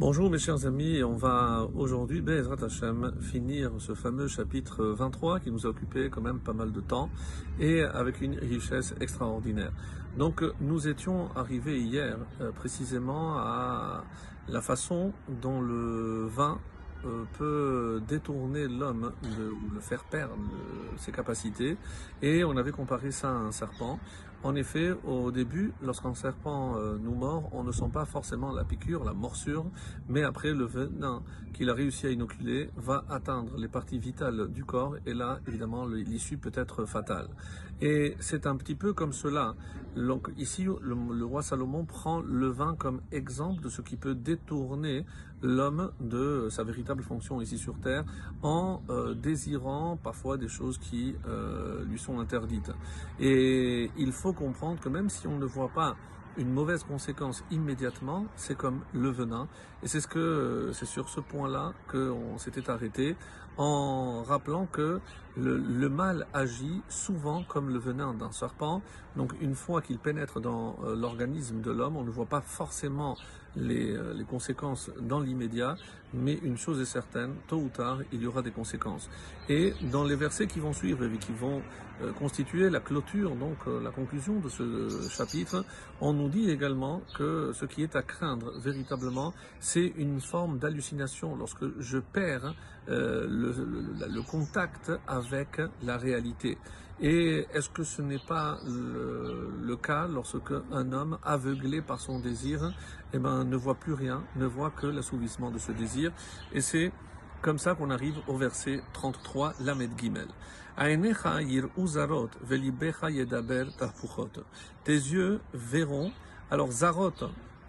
Bonjour mes chers amis, on va aujourd'hui, Bezrat Hashem, finir ce fameux chapitre 23 qui nous a occupé quand même pas mal de temps et avec une richesse extraordinaire. Donc nous étions arrivés hier euh, précisément à la façon dont le vin euh, peut détourner l'homme ou le faire perdre ses capacités et on avait comparé ça à un serpent en effet, au début, lorsqu'un serpent euh, nous mord, on ne sent pas forcément la piqûre, la morsure, mais après le venin qu'il a réussi à inoculer va atteindre les parties vitales du corps et là, évidemment, l'issue peut être fatale. Et c'est un petit peu comme cela. Donc ici, le, roi Salomon prend le vin comme exemple de ce qui peut détourner l'homme de sa véritable fonction ici sur Terre en euh, désirant parfois des choses qui euh, lui sont interdites. Et il faut comprendre que même si on ne voit pas une mauvaise conséquence immédiatement, c'est comme le venin. Et c'est ce que c'est sur ce point-là qu'on s'était arrêté en rappelant que le, mal agit souvent comme le venin d'un serpent. Donc une fois qu'il pénètre dans euh, l'organisme de l'homme, on ne voit pas forcément les, euh, les conséquences dans l'immédiat, mais une chose est certaine, tôt ou tard, il y aura des conséquences. Et dans les versets qui vont suivre et qui vont euh, constituer la clôture, donc la conclusion de ce chapitre, on nous dit également que ce qui est à craindre véritablement, c'est une forme d'hallucination lorsque je perds le le, contact avec la réalité. Et est-ce que ce n'est pas le, cas lorsque un homme aveuglé par son désir eh ben, ne voit plus rien, ne voit que l'assouvissement de ce désir? Et c'est comme ça qu'on arrive au verset 33, Lamed Gimel. Tes yeux verront, alors Zarot,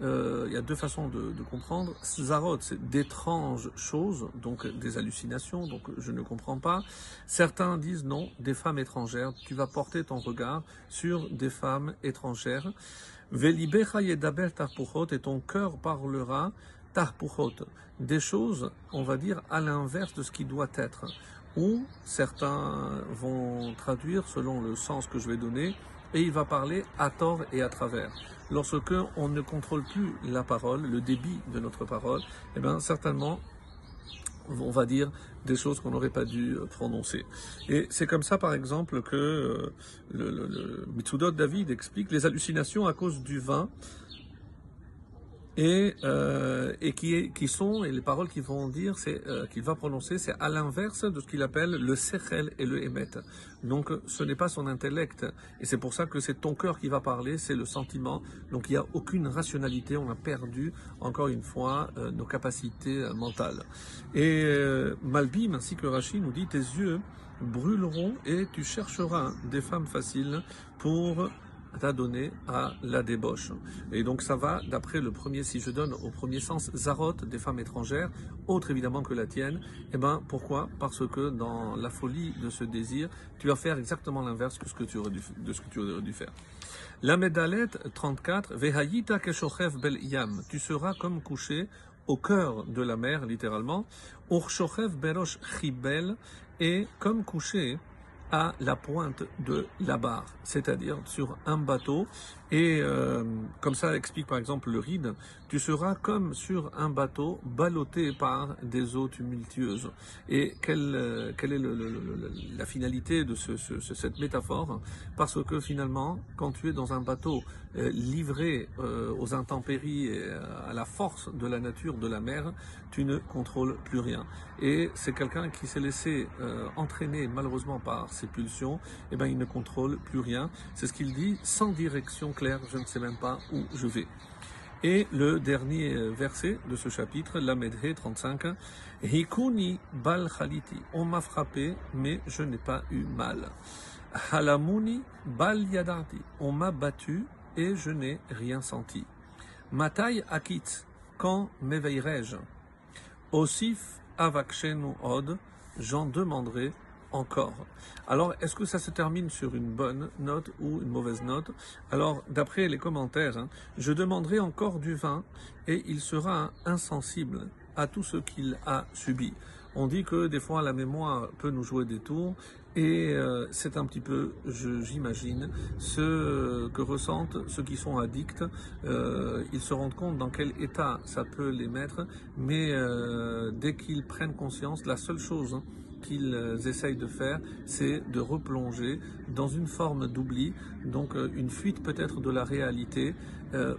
euh, il y a deux façons de, comprendre. Zarot, c'est d'étranges choses, donc des hallucinations, donc je ne comprends pas. Certains disent non, des femmes étrangères. Tu vas porter ton regard sur des femmes étrangères. Velibecha yedaber tarpuchot, et ton cœur parlera tarpuchot. Des choses, on va dire, à l'inverse de ce qui doit être. Ou certains vont traduire selon le sens que je vais donner, et il va parler à tort et à travers. Lorsque on ne contrôle plus la parole, le débit de notre parole, eh bien certainement on va dire des choses qu'on n'aurait pas dû prononcer. Et c'est comme ça, par exemple, que euh, le, le, le Mitsudot David explique les hallucinations à cause du vin et, euh, et qui, qui sont, et les paroles qu'ils vont dire, c'est euh, qu'il va prononcer, c'est à l'inverse de ce qu'il appelle le sechel et le émet. Donc ce n'est pas son intellect, et c'est pour ça que c'est ton cœur qui va parler, c'est le sentiment. Donc il n'y a aucune rationalité, on a perdu encore une fois euh, nos capacités euh, mentales. Et euh, Malbim ainsi que Rachid nous dit tes yeux brûleront et tu chercheras des femmes faciles pour donné à la débauche. Et donc ça va, d'après le premier, si je donne au premier sens, Zarot, des femmes étrangères, autre évidemment que la tienne, et eh ben pourquoi? Parce que dans la folie de ce désir, tu vas faire exactement l'inverse de ce que tu aurais dû, de ce que tu aurais dû faire. La Medalet 34, Vehayita keshochev bel yam, tu seras comme couché au cœur de la mer, littéralement, Urshochev berosh chibel, et comme couché à la pointe de la barre, c'est-à-dire sur un bateau. Et euh, comme ça explique par exemple le ride, tu seras comme sur un bateau ballotté par des eaux tumultueuses. Et quelle, euh, quelle est le, la finalité de ce, ce, cette métaphore? Parce que finalement, quand tu es dans un bateau euh, livré euh, aux intempéries et à la force de la nature de la mer, tu ne contrôles plus rien. Et c'est quelqu'un qui s'est laissé entraîner malheureusement par ses pulsions, et eh ben il ne contrôle plus rien. C'est ce qu'il dit, sans direction je ne sais même pas où je vais. Et le dernier verset de ce chapitre, la Medhe 35, Hikuni bal khaliti. On m'a frappé, mais je n'ai pas eu mal. Halamuni bal yadati. On m'a battu et je n'ai rien senti. Matai akit. Quand m'éveillerai-je? Osif avakshenu od. J'en demanderai encore. Alors, est-ce que ça se termine sur une bonne note ou une mauvaise note? Alors, d'après les commentaires, hein, je demanderai encore du vin et il sera insensible à tout ce qu'il a subi. On dit que des fois la mémoire peut nous jouer des tours Et euh, c'est un petit peu, j'imagine, ce que ressentent ceux qui sont addicts. Euh, ils se rendent compte dans quel état ça peut les mettre, mais euh, dès qu'ils prennent conscience, la seule chose qu'ils essayent de faire, c'est de replonger dans une forme d'oubli, donc une fuite peut-être de la réalité.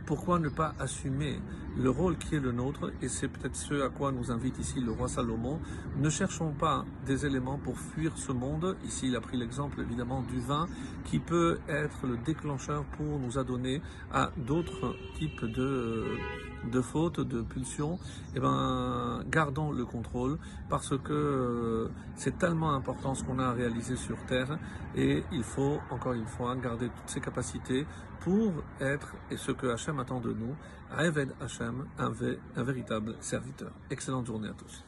Pourquoi ne pas assumer le rôle qui est le nôtre, et c'est peut-être ce à quoi nous invite ici le roi Salomon. Ne cherchons pas des éléments pour fuir ce monde. Ici, il a pris l'exemple évidemment du vin, qui peut être le déclencheur pour nous adonner à d'autres types de, fautes, de pulsions. Eh ben, gardons le contrôle, parce que c'est tellement important ce qu'on a à réaliser sur Terre, et il faut, encore une fois, garder toutes ces capacités pour être, et ce que Hachem attend de nous, Reved Hachem, un véritable serviteur. Excellente journée à tous.